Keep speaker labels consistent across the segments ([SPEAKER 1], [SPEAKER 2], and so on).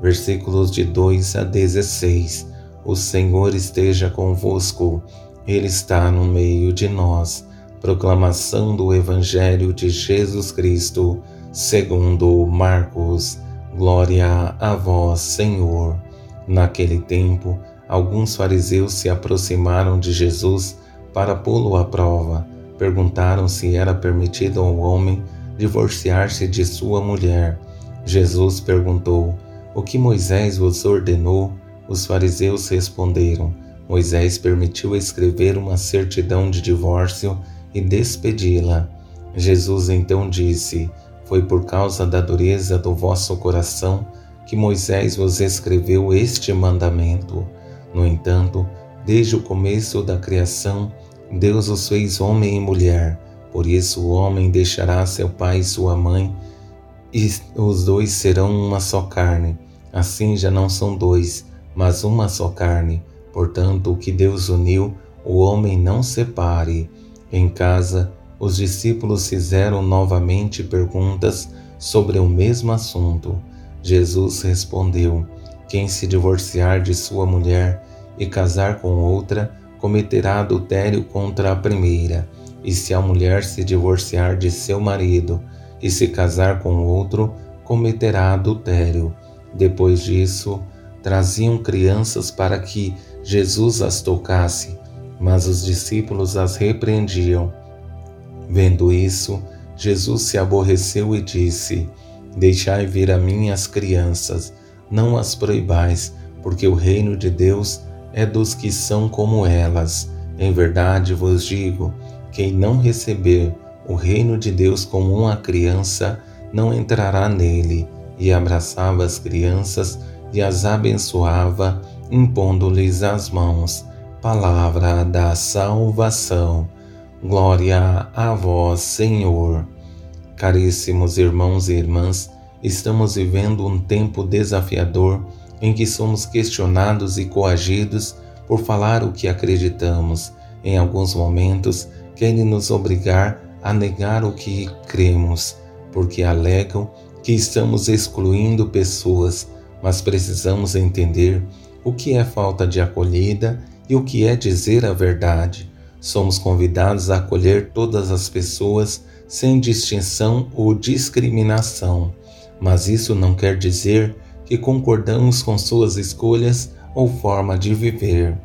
[SPEAKER 1] versículos de 2 a 16. O Senhor esteja convosco, Ele está no meio de nós. Proclamação do Evangelho de Jesus Cristo, segundo Marcos. Glória a vós, Senhor. Naquele tempo, alguns fariseus se aproximaram de Jesus para pô-lo à prova. Perguntaram se era permitido ao homem divorciar-se de sua mulher. Jesus perguntou: o que Moisés vos ordenou? Os fariseus responderam: Moisés permitiu escrever uma certidão de divórcio e despedi-la. Jesus então disse: Foi por causa da dureza do vosso coração que Moisés vos escreveu este mandamento. No entanto, desde o começo da criação, Deus os fez homem e mulher. Por isso o homem deixará seu pai e sua mãe, e os dois serão uma só carne. Assim já não são dois, mas uma só carne. Portanto, o que Deus uniu, o homem não separe. Em casa, os discípulos fizeram novamente perguntas sobre o mesmo assunto. Jesus respondeu: Quem se divorciar de sua mulher e casar com outra, cometerá adultério contra a primeira. E se a mulher se divorciar de seu marido e se casar com outro, cometerá adultério. Depois disso, traziam crianças para que Jesus as tocasse, mas os discípulos as repreendiam. Vendo isso, Jesus se aborreceu e disse: Deixai vir a mim as crianças, não as proibais, porque o reino de Deus é dos que são como elas. Em verdade vos digo: quem não receber o reino de Deus como uma criança, não entrará nele e abraçava as crianças e as abençoava, impondo-lhes as mãos. Palavra da salvação. Glória a vós, Senhor. Caríssimos irmãos e irmãs, estamos vivendo um tempo desafiador em que somos questionados e coagidos por falar o que acreditamos. Em alguns momentos, querem nos obrigar a negar o que cremos, porque alegam que estamos excluindo pessoas, mas precisamos entender o que é falta de acolhida e o que é dizer a verdade. Somos convidados a acolher todas as pessoas sem distinção ou discriminação, mas isso não quer dizer que concordamos com suas escolhas ou forma de viver.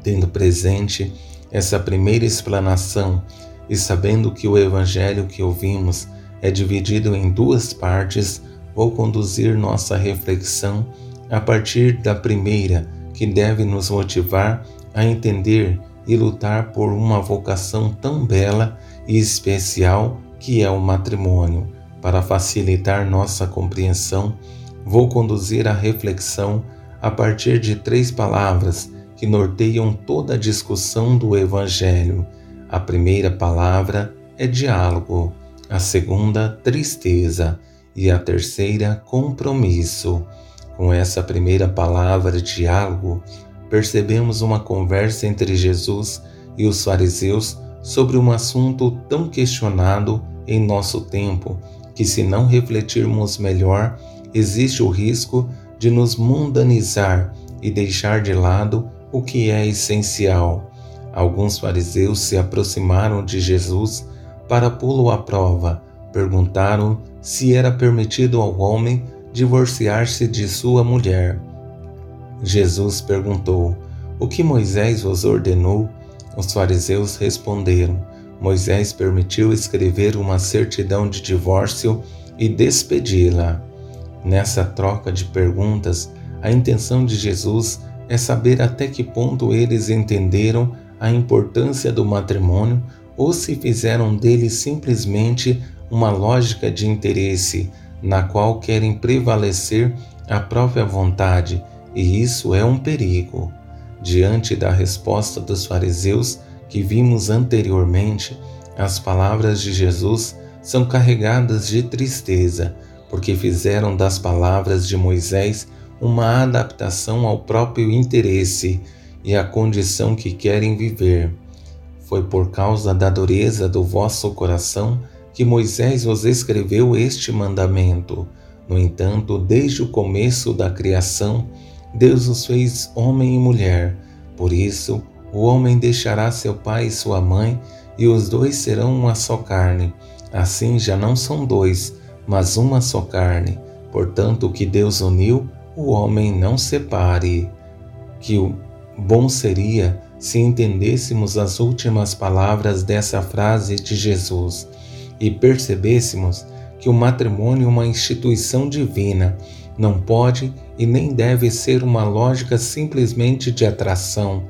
[SPEAKER 1] Tendo presente essa primeira explanação e sabendo que o Evangelho que ouvimos é dividido em duas partes, vou conduzir nossa reflexão a partir da primeira, que deve nos motivar a entender e lutar por uma vocação tão bela e especial que é o matrimônio. Para facilitar nossa compreensão, vou conduzir a reflexão a partir de três palavras que norteiam toda a discussão do Evangelho. A primeira palavra é diálogo a segunda, tristeza, e a terceira, compromisso. Com essa primeira palavra, diálogo, percebemos uma conversa entre Jesus e os fariseus sobre um assunto tão questionado em nosso tempo que, se não refletirmos melhor, existe o risco de nos mundanizar e deixar de lado o que é essencial. Alguns fariseus se aproximaram de Jesus para pô-lo à prova, perguntaram se era permitido ao homem divorciar-se de sua mulher. Jesus perguntou: O que Moisés vos ordenou? Os fariseus responderam: Moisés permitiu escrever uma certidão de divórcio e despedi-la. Nessa troca de perguntas, a intenção de Jesus é saber até que ponto eles entenderam a importância do matrimônio ou se fizeram dele simplesmente uma lógica de interesse na qual querem prevalecer a própria vontade e isso é um perigo. Diante da resposta dos fariseus que vimos anteriormente, as palavras de Jesus são carregadas de tristeza, porque fizeram das palavras de Moisés uma adaptação ao próprio interesse e à condição que querem viver. Foi por causa da dureza do vosso coração que Moisés vos escreveu este mandamento. No entanto, desde o começo da criação, Deus os fez homem e mulher. Por isso, o homem deixará seu pai e sua mãe, e os dois serão uma só carne. Assim já não são dois, mas uma só carne. Portanto, o que Deus uniu, o homem não separe. Que o bom seria se entendêssemos as últimas palavras dessa frase de Jesus e percebêssemos que o matrimônio é uma instituição divina, não pode e nem deve ser uma lógica simplesmente de atração,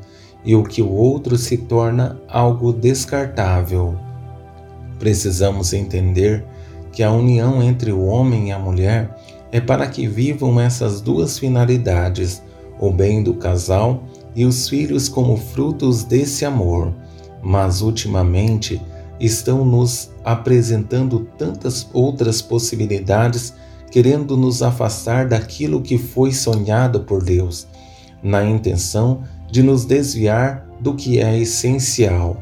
[SPEAKER 1] e o que o outro se torna algo descartável. Precisamos entender que a união entre o homem e a mulher é para que vivam essas duas finalidades, o bem do casal e os filhos como frutos desse amor. Mas ultimamente estão nos apresentando tantas outras possibilidades, querendo nos afastar daquilo que foi sonhado por Deus, na intenção de nos desviar do que é essencial.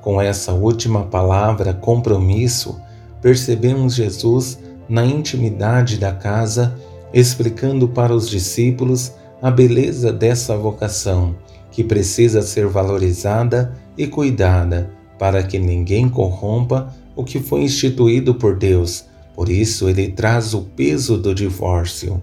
[SPEAKER 1] Com essa última palavra, compromisso, percebemos Jesus na intimidade da casa, explicando para os discípulos a beleza dessa vocação, que precisa ser valorizada e cuidada, para que ninguém corrompa o que foi instituído por Deus. Por isso, ele traz o peso do divórcio.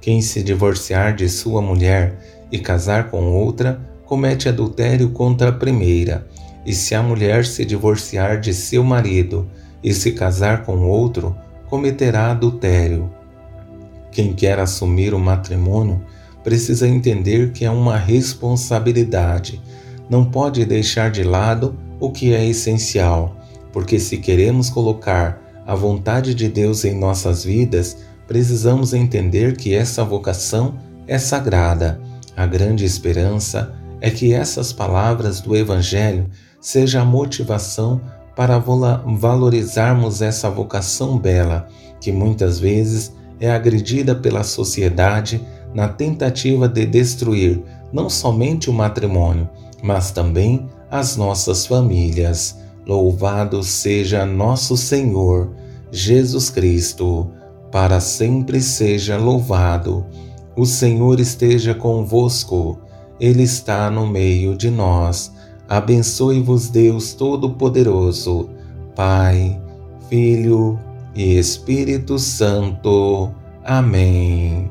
[SPEAKER 1] Quem se divorciar de sua mulher e casar com outra, comete adultério contra a primeira. E se a mulher se divorciar de seu marido e se casar com outro, cometerá adultério. Quem quer assumir o matrimônio precisa entender que é uma responsabilidade. Não pode deixar de lado o que é essencial, porque se queremos colocar a vontade de Deus em nossas vidas, precisamos entender que essa vocação é sagrada. A grande esperança é que essas palavras do Evangelho sejam a motivação para valorizarmos essa vocação bela, que muitas vezes é agredida pela sociedade na tentativa de destruir não somente o matrimônio, mas também as nossas famílias. Louvado seja nosso Senhor Jesus Cristo, para sempre seja louvado. O Senhor esteja convosco, Ele está no meio de nós Abençoe-vos Deus Todo-Poderoso, Pai, Filho e Espírito Santo. Amém.